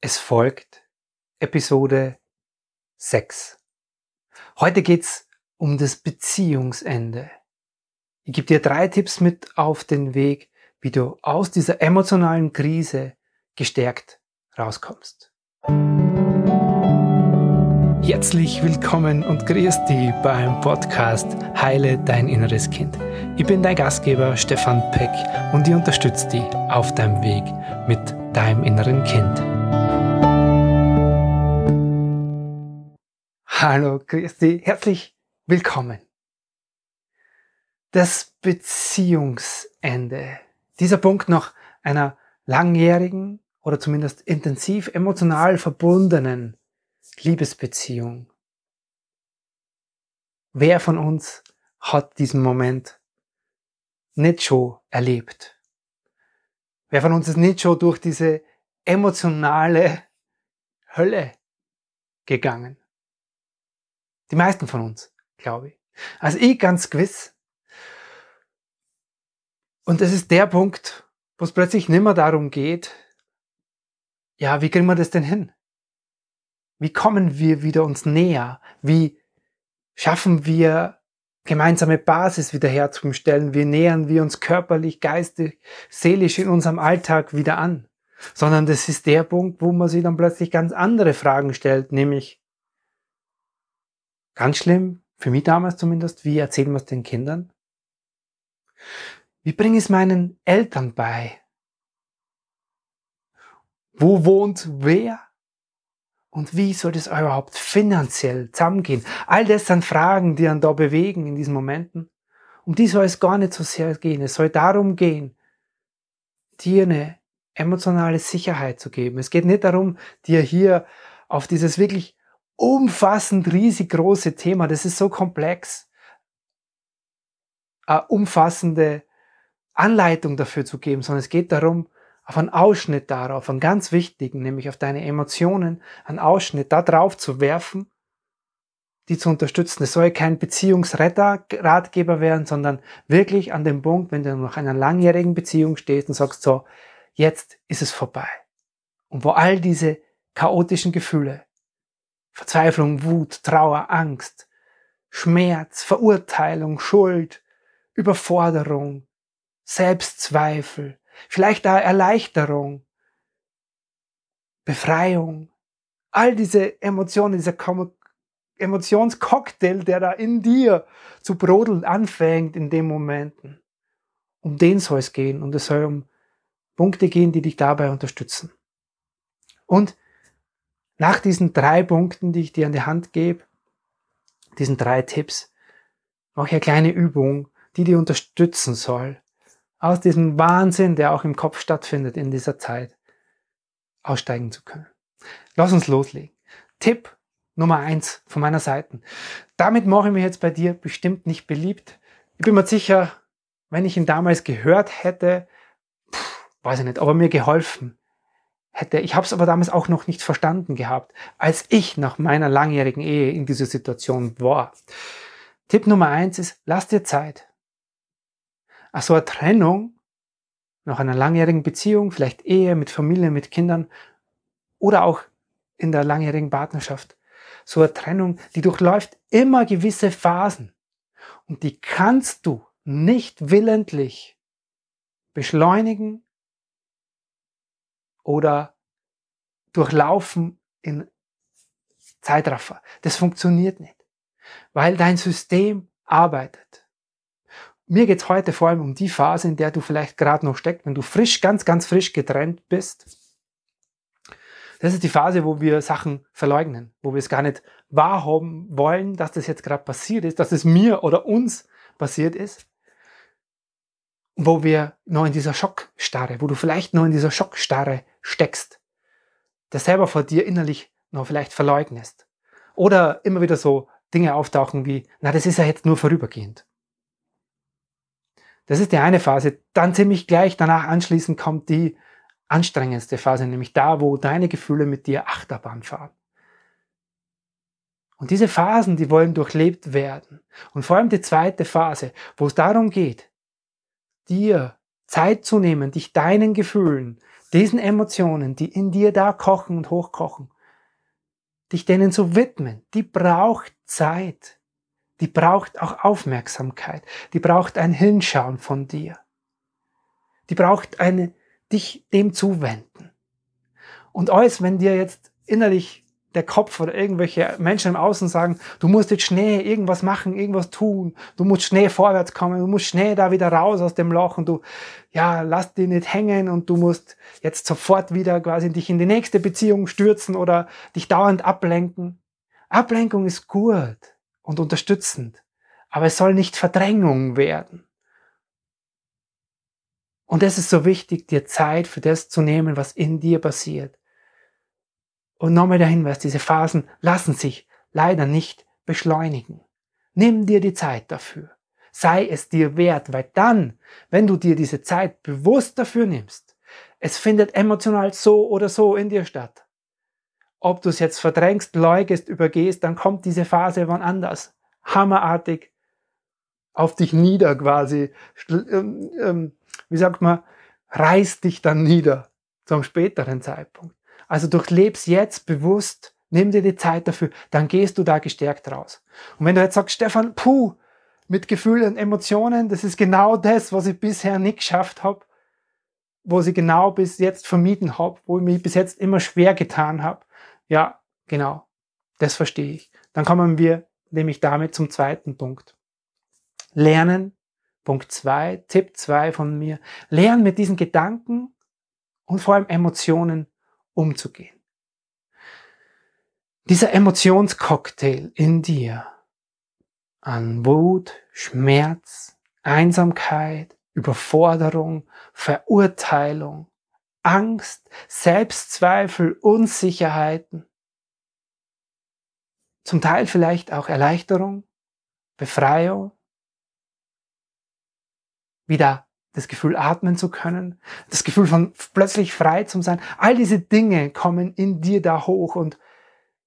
Es folgt Episode 6. Heute geht's um das Beziehungsende. Ich gebe dir drei Tipps mit auf den Weg, wie du aus dieser emotionalen Krise gestärkt rauskommst. Herzlich willkommen und grüß dich beim Podcast Heile dein inneres Kind. Ich bin dein Gastgeber Stefan Peck und ich unterstütze dich auf deinem Weg mit deinem inneren Kind. Hallo, Christi, herzlich willkommen. Das Beziehungsende. Dieser Punkt nach einer langjährigen oder zumindest intensiv emotional verbundenen Liebesbeziehung. Wer von uns hat diesen Moment nicht schon erlebt? Wer von uns ist nicht schon durch diese emotionale Hölle gegangen? Die meisten von uns, glaube ich. Also ich ganz gewiss. Und das ist der Punkt, wo es plötzlich nicht mehr darum geht, ja, wie kriegen wir das denn hin? Wie kommen wir wieder uns näher? Wie schaffen wir gemeinsame Basis wiederherzustellen? Wie nähern wir uns körperlich, geistig, seelisch in unserem Alltag wieder an? Sondern das ist der Punkt, wo man sich dann plötzlich ganz andere Fragen stellt, nämlich, Ganz schlimm, für mich damals zumindest, wie erzählen wir es den Kindern? Wie bringe ich es meinen Eltern bei? Wo wohnt wer? Und wie soll das überhaupt finanziell zusammengehen? All das sind Fragen, die einen da bewegen in diesen Momenten. Um die soll es gar nicht so sehr gehen. Es soll darum gehen, dir eine emotionale Sicherheit zu geben. Es geht nicht darum, dir hier auf dieses wirklich umfassend riesig große Thema. Das ist so komplex. Eine umfassende Anleitung dafür zu geben, sondern es geht darum, auf einen Ausschnitt darauf, einen ganz wichtigen, nämlich auf deine Emotionen, einen Ausschnitt da drauf zu werfen, die zu unterstützen. Es soll kein Beziehungsretter, Ratgeber werden, sondern wirklich an dem Punkt, wenn du nach einer langjährigen Beziehung stehst und sagst so, jetzt ist es vorbei. Und wo all diese chaotischen Gefühle, Verzweiflung, Wut, Trauer, Angst, Schmerz, Verurteilung, Schuld, Überforderung, Selbstzweifel, vielleicht da Erleichterung, Befreiung, all diese Emotionen, dieser Emotionscocktail, der da in dir zu brodeln anfängt in den Momenten. Um den soll es gehen und es soll um Punkte gehen, die dich dabei unterstützen. Und nach diesen drei Punkten, die ich dir an die Hand gebe, diesen drei Tipps, mache ich eine kleine Übung, die dir unterstützen soll, aus diesem Wahnsinn, der auch im Kopf stattfindet in dieser Zeit, aussteigen zu können. Lass uns loslegen. Tipp Nummer eins von meiner Seite. Damit mache ich mich jetzt bei dir bestimmt nicht beliebt. Ich bin mir sicher, wenn ich ihn damals gehört hätte, pff, weiß ich nicht, aber mir geholfen hätte. Ich habe es aber damals auch noch nicht verstanden gehabt, als ich nach meiner langjährigen Ehe in dieser Situation war. Tipp Nummer eins ist, lass dir Zeit. Ach so eine Trennung nach einer langjährigen Beziehung, vielleicht Ehe mit Familie, mit Kindern oder auch in der langjährigen Partnerschaft. So eine Trennung, die durchläuft immer gewisse Phasen. Und die kannst du nicht willentlich beschleunigen oder durchlaufen in Zeitraffer. Das funktioniert nicht, weil dein System arbeitet. Mir geht's heute vor allem um die Phase, in der du vielleicht gerade noch steckst, wenn du frisch, ganz, ganz frisch getrennt bist. Das ist die Phase, wo wir Sachen verleugnen, wo wir es gar nicht wahrhaben wollen, dass das jetzt gerade passiert ist, dass es mir oder uns passiert ist wo wir noch in dieser Schockstarre, wo du vielleicht noch in dieser Schockstarre steckst, der selber vor dir innerlich noch vielleicht verleugnest. Oder immer wieder so Dinge auftauchen wie, na, das ist ja jetzt nur vorübergehend. Das ist die eine Phase. Dann ziemlich gleich danach anschließend kommt die anstrengendste Phase, nämlich da, wo deine Gefühle mit dir Achterbahn fahren. Und diese Phasen, die wollen durchlebt werden. Und vor allem die zweite Phase, wo es darum geht, dir Zeit zu nehmen, dich deinen Gefühlen, diesen Emotionen, die in dir da kochen und hochkochen, dich denen zu widmen, die braucht Zeit. Die braucht auch Aufmerksamkeit. Die braucht ein Hinschauen von dir. Die braucht eine, dich dem zuwenden. Und alles, wenn dir jetzt innerlich der Kopf oder irgendwelche Menschen im Außen sagen, du musst jetzt schnell irgendwas machen, irgendwas tun, du musst schnell vorwärts kommen, du musst schnell da wieder raus aus dem Loch und du, ja, lass dich nicht hängen und du musst jetzt sofort wieder quasi dich in die nächste Beziehung stürzen oder dich dauernd ablenken. Ablenkung ist gut und unterstützend, aber es soll nicht Verdrängung werden. Und es ist so wichtig, dir Zeit für das zu nehmen, was in dir passiert. Und nochmal der Hinweis, diese Phasen lassen sich leider nicht beschleunigen. Nimm dir die Zeit dafür. Sei es dir wert, weil dann, wenn du dir diese Zeit bewusst dafür nimmst, es findet emotional so oder so in dir statt. Ob du es jetzt verdrängst, leugest, übergehst, dann kommt diese Phase wann anders. Hammerartig auf dich nieder quasi. Ähm, ähm, wie sagt man, reißt dich dann nieder zum späteren Zeitpunkt. Also durchleb's jetzt bewusst, nimm dir die Zeit dafür, dann gehst du da gestärkt raus. Und wenn du jetzt sagst, Stefan, puh, mit Gefühlen und Emotionen, das ist genau das, was ich bisher nicht geschafft habe, wo ich genau bis jetzt vermieden habe, wo ich mich bis jetzt immer schwer getan habe. Ja, genau, das verstehe ich. Dann kommen wir nämlich damit zum zweiten Punkt. Lernen, Punkt zwei, Tipp zwei von mir. Lernen mit diesen Gedanken und vor allem Emotionen umzugehen. Dieser Emotionscocktail in dir an Wut, Schmerz, Einsamkeit, Überforderung, Verurteilung, Angst, Selbstzweifel, Unsicherheiten, zum Teil vielleicht auch Erleichterung, Befreiung, wieder das Gefühl atmen zu können, das Gefühl von plötzlich frei zu sein. All diese Dinge kommen in dir da hoch und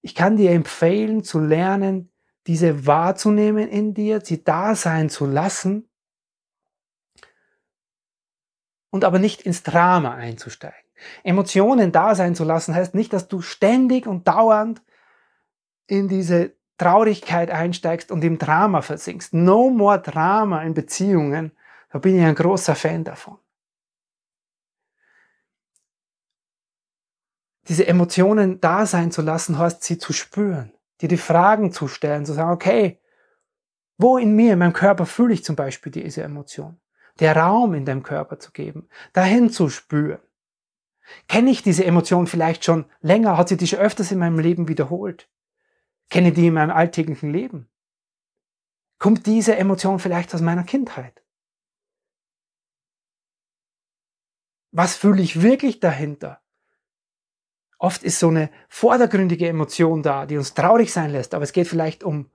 ich kann dir empfehlen zu lernen, diese wahrzunehmen in dir, sie da sein zu lassen und aber nicht ins Drama einzusteigen. Emotionen da sein zu lassen heißt nicht, dass du ständig und dauernd in diese Traurigkeit einsteigst und im Drama versinkst. No more Drama in Beziehungen, da bin ich ein großer Fan davon. Diese Emotionen da sein zu lassen, heißt sie zu spüren, dir die Fragen zu stellen, zu sagen, okay, wo in mir, in meinem Körper fühle ich zum Beispiel diese Emotion? Der Raum in deinem Körper zu geben, dahin zu spüren. Kenne ich diese Emotion vielleicht schon länger? Hat sie die schon öfters in meinem Leben wiederholt? Kenne die in meinem alltäglichen Leben? Kommt diese Emotion vielleicht aus meiner Kindheit? Was fühle ich wirklich dahinter? Oft ist so eine vordergründige Emotion da, die uns traurig sein lässt, aber es geht vielleicht um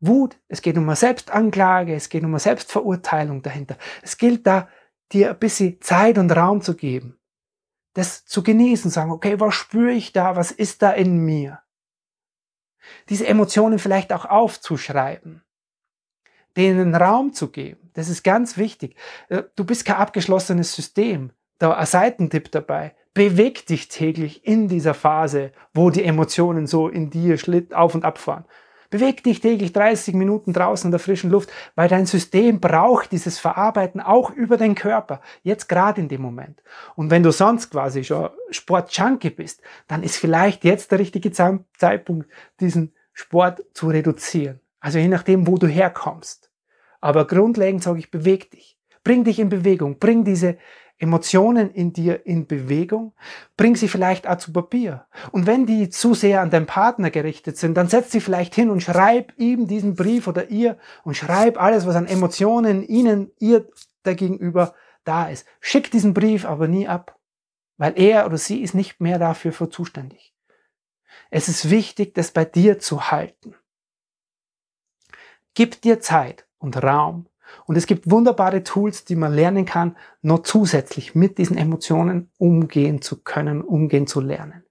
Wut, es geht um eine Selbstanklage, es geht um eine Selbstverurteilung dahinter. Es gilt da, dir ein bisschen Zeit und Raum zu geben, das zu genießen, sagen, okay, was spüre ich da, was ist da in mir? Diese Emotionen vielleicht auch aufzuschreiben, denen Raum zu geben, das ist ganz wichtig. Äh, du bist kein abgeschlossenes System da ein Seitentipp dabei. Beweg dich täglich in dieser Phase, wo die Emotionen so in dir auf und abfahren. Beweg dich täglich 30 Minuten draußen in der frischen Luft, weil dein System braucht dieses Verarbeiten auch über den Körper, jetzt gerade in dem Moment. Und wenn du sonst quasi schon Sportjunkie bist, dann ist vielleicht jetzt der richtige Zeitpunkt, diesen Sport zu reduzieren. Also je nachdem, wo du herkommst. Aber grundlegend sage ich, beweg dich. Bring dich in Bewegung. Bring diese Emotionen in dir in Bewegung, bring sie vielleicht auch zu Papier. Und wenn die zu sehr an deinen Partner gerichtet sind, dann setz sie vielleicht hin und schreib ihm diesen Brief oder ihr und schreib alles, was an Emotionen ihnen, ihr dagegenüber da ist. Schick diesen Brief aber nie ab, weil er oder sie ist nicht mehr dafür für zuständig. Es ist wichtig, das bei dir zu halten. Gib dir Zeit und Raum und es gibt wunderbare Tools, die man lernen kann, noch zusätzlich mit diesen Emotionen umgehen zu können, umgehen zu lernen.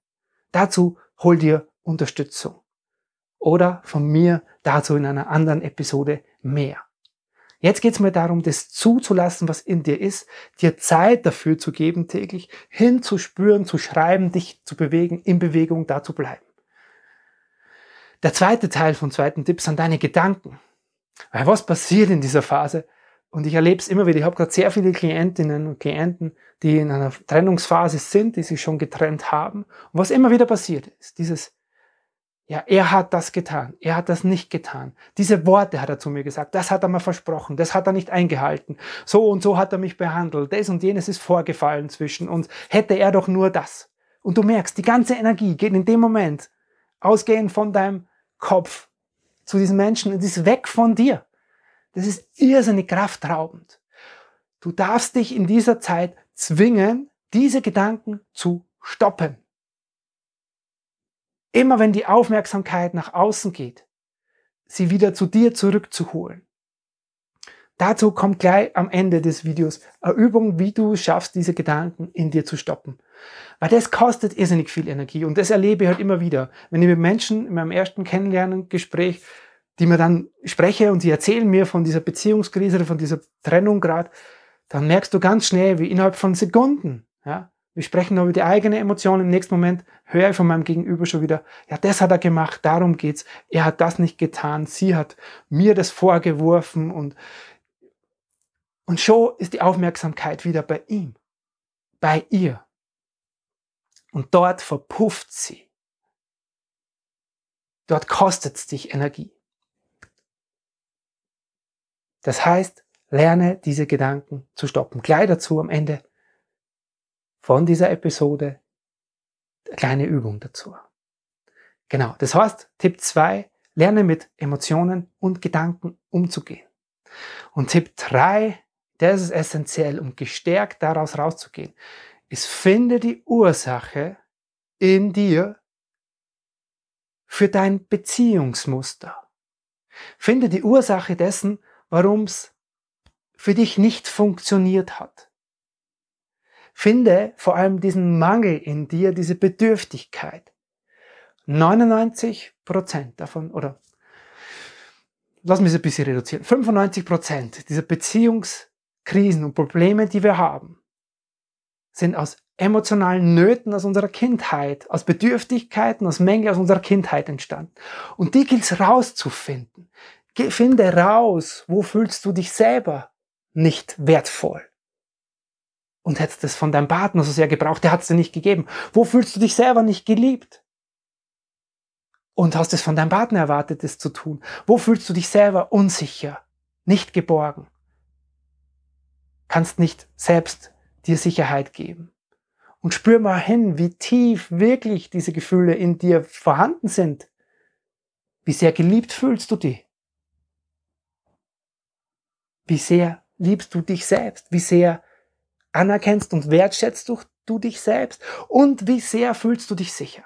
Dazu hol dir Unterstützung. Oder von mir dazu in einer anderen Episode mehr. Jetzt geht es mir darum, das zuzulassen, was in dir ist, dir Zeit dafür zu geben, täglich hinzuspüren, zu schreiben, dich zu bewegen, in Bewegung da zu bleiben. Der zweite Teil vom zweiten Tipp sind deine Gedanken. Weil was passiert in dieser Phase? Und ich erlebe es immer wieder. Ich habe gerade sehr viele Klientinnen und Klienten, die in einer Trennungsphase sind, die sich schon getrennt haben. Und was immer wieder passiert ist, dieses, ja, er hat das getan, er hat das nicht getan. Diese Worte hat er zu mir gesagt, das hat er mir versprochen, das hat er nicht eingehalten. So und so hat er mich behandelt, das und jenes ist vorgefallen zwischen uns. Hätte er doch nur das. Und du merkst, die ganze Energie geht in dem Moment ausgehend von deinem Kopf zu diesen Menschen und ist weg von dir. Das ist irrsinnig kraftraubend. Du darfst dich in dieser Zeit zwingen, diese Gedanken zu stoppen. Immer wenn die Aufmerksamkeit nach außen geht, sie wieder zu dir zurückzuholen. Dazu kommt gleich am Ende des Videos eine Übung, wie du schaffst, diese Gedanken in dir zu stoppen. Weil das kostet irrsinnig viel Energie und das erlebe ich halt immer wieder. Wenn ich mit Menschen in meinem ersten Kennenlernen-Gespräch, die mir dann spreche und sie erzählen mir von dieser Beziehungskrise oder von dieser Trennung gerade, dann merkst du ganz schnell, wie innerhalb von Sekunden, ja, wir sprechen nur über die eigene Emotion. Im nächsten Moment höre ich von meinem Gegenüber schon wieder, ja, das hat er gemacht, darum geht's. Er hat das nicht getan. Sie hat mir das vorgeworfen und, und schon ist die Aufmerksamkeit wieder bei ihm, bei ihr. Und dort verpufft sie. Dort kostet es dich Energie. Das heißt, lerne diese Gedanken zu stoppen. Gleich dazu am Ende von dieser Episode eine kleine Übung dazu. Genau, das heißt, Tipp 2, lerne mit Emotionen und Gedanken umzugehen. Und Tipp 3, das ist essentiell, um gestärkt daraus rauszugehen, ist, finde die Ursache in dir für dein Beziehungsmuster. Finde die Ursache dessen, warum es für dich nicht funktioniert hat. Finde vor allem diesen Mangel in dir, diese Bedürftigkeit. 99 Prozent davon, oder lass mich es ein bisschen reduzieren, 95 Prozent dieser Beziehungskrisen und Probleme, die wir haben, sind aus emotionalen Nöten aus unserer Kindheit, aus Bedürftigkeiten, aus Mängeln aus unserer Kindheit entstanden. Und die gilt es rauszufinden. Finde raus, wo fühlst du dich selber nicht wertvoll und hättest es von deinem Partner so sehr gebraucht, der hat es dir nicht gegeben. Wo fühlst du dich selber nicht geliebt? Und hast es von deinem Partner erwartet, es zu tun? Wo fühlst du dich selber unsicher, nicht geborgen? Kannst nicht selbst dir Sicherheit geben. Und spür mal hin, wie tief wirklich diese Gefühle in dir vorhanden sind. Wie sehr geliebt fühlst du dich? Wie sehr liebst du dich selbst? Wie sehr anerkennst und wertschätzt du, du dich selbst und wie sehr fühlst du dich sicher.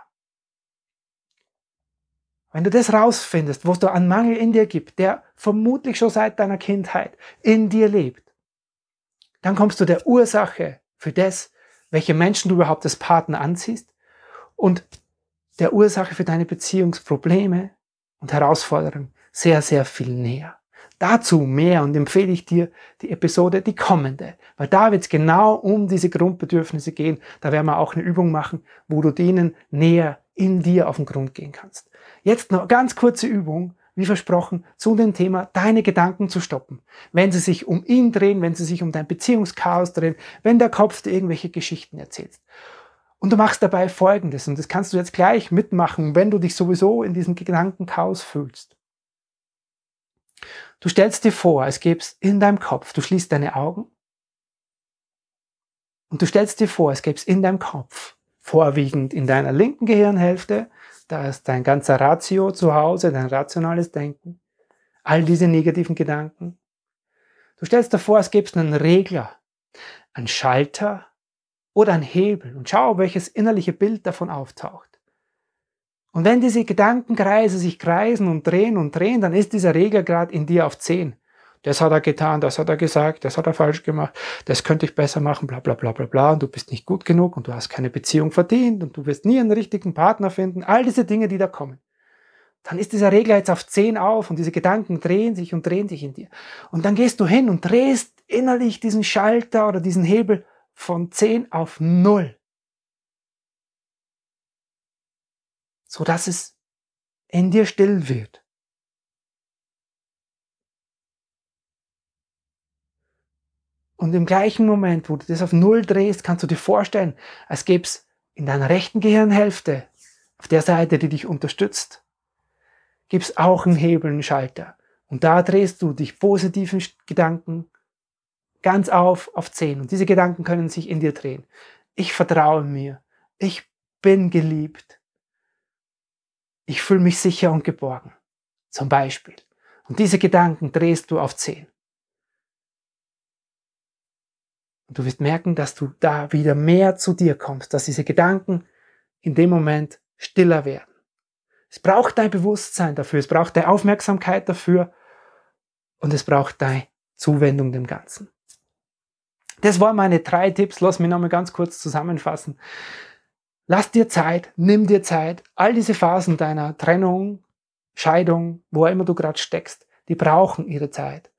Wenn du das rausfindest, wo es da einen Mangel in dir gibt, der vermutlich schon seit deiner Kindheit in dir lebt, dann kommst du der Ursache für das, welche Menschen du überhaupt als Partner anziehst und der Ursache für deine Beziehungsprobleme und Herausforderungen sehr, sehr viel näher. Dazu mehr und empfehle ich dir die Episode, die kommende, weil da wird es genau um diese Grundbedürfnisse gehen. Da werden wir auch eine Übung machen, wo du denen näher in dir auf den Grund gehen kannst. Jetzt noch ganz kurze Übung, wie versprochen, zu dem Thema, deine Gedanken zu stoppen. Wenn sie sich um ihn drehen, wenn sie sich um dein Beziehungschaos drehen, wenn der Kopf dir irgendwelche Geschichten erzählt. Und du machst dabei Folgendes, und das kannst du jetzt gleich mitmachen, wenn du dich sowieso in diesem Gedankenchaos fühlst. Du stellst dir vor, es gäbe es in deinem Kopf, du schließt deine Augen und du stellst dir vor, es gäbe es in deinem Kopf, vorwiegend in deiner linken Gehirnhälfte, da ist dein ganzer Ratio zu Hause, dein rationales Denken, all diese negativen Gedanken. Du stellst dir vor, es gäbe einen Regler, einen Schalter oder einen Hebel und schau, welches innerliche Bild davon auftaucht. Und wenn diese Gedankenkreise sich kreisen und drehen und drehen, dann ist dieser Regelgrad in dir auf 10. Das hat er getan, das hat er gesagt, das hat er falsch gemacht, das könnte ich besser machen, bla bla bla bla bla, und du bist nicht gut genug und du hast keine Beziehung verdient und du wirst nie einen richtigen Partner finden, all diese Dinge, die da kommen. dann ist dieser Regler jetzt auf 10 auf und diese Gedanken drehen sich und drehen sich in dir. Und dann gehst du hin und drehst innerlich diesen Schalter oder diesen Hebel von 10 auf 0. Sodass es in dir still wird. Und im gleichen Moment, wo du das auf Null drehst, kannst du dir vorstellen, als gäbe es in deiner rechten Gehirnhälfte, auf der Seite, die dich unterstützt, gibt es auch einen Hebel, einen Schalter. Und da drehst du dich positiven Gedanken ganz auf auf 10. Und diese Gedanken können sich in dir drehen. Ich vertraue mir. Ich bin geliebt. Ich fühle mich sicher und geborgen. Zum Beispiel. Und diese Gedanken drehst du auf 10. Und du wirst merken, dass du da wieder mehr zu dir kommst, dass diese Gedanken in dem Moment stiller werden. Es braucht dein Bewusstsein dafür, es braucht deine Aufmerksamkeit dafür und es braucht deine Zuwendung dem Ganzen. Das waren meine drei Tipps. Lass mich nochmal ganz kurz zusammenfassen. Lass dir Zeit, nimm dir Zeit. All diese Phasen deiner Trennung, Scheidung, wo immer du gerade steckst, die brauchen ihre Zeit.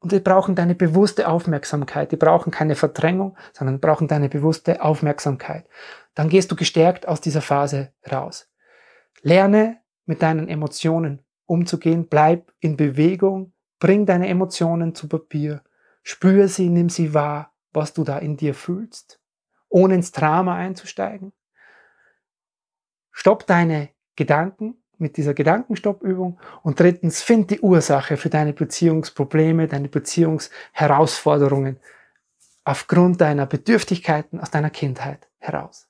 Und die brauchen deine bewusste Aufmerksamkeit. Die brauchen keine Verdrängung, sondern brauchen deine bewusste Aufmerksamkeit. Dann gehst du gestärkt aus dieser Phase raus. Lerne mit deinen Emotionen umzugehen, bleib in Bewegung, bring deine Emotionen zu Papier, spür sie, nimm sie wahr, was du da in dir fühlst, ohne ins Drama einzusteigen. Stopp deine Gedanken mit dieser Gedankenstoppübung und drittens find die Ursache für deine Beziehungsprobleme, deine Beziehungsherausforderungen aufgrund deiner Bedürftigkeiten aus deiner Kindheit heraus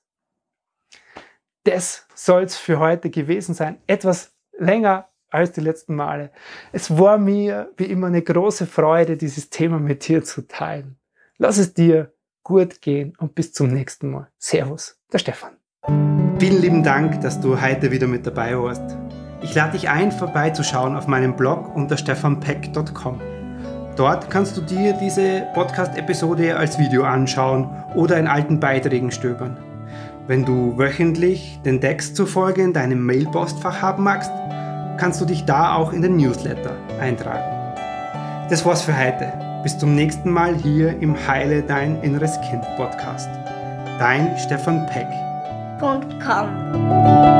das soll es für heute gewesen sein. Etwas länger als die letzten Male. Es war mir wie immer eine große Freude, dieses Thema mit dir zu teilen. Lass es dir gut gehen und bis zum nächsten Mal. Servus, der Stefan. Vielen lieben Dank, dass du heute wieder mit dabei warst. Ich lade dich ein, vorbeizuschauen auf meinem Blog unter stefanpeck.com. Dort kannst du dir diese Podcast-Episode als Video anschauen oder in alten Beiträgen stöbern. Wenn du wöchentlich den Text zufolge in deinem Mailpostfach haben magst, kannst du dich da auch in den Newsletter eintragen. Das war's für heute. Bis zum nächsten Mal hier im Heile Dein Inneres Kind Podcast. Dein Stefan Peck. won't come.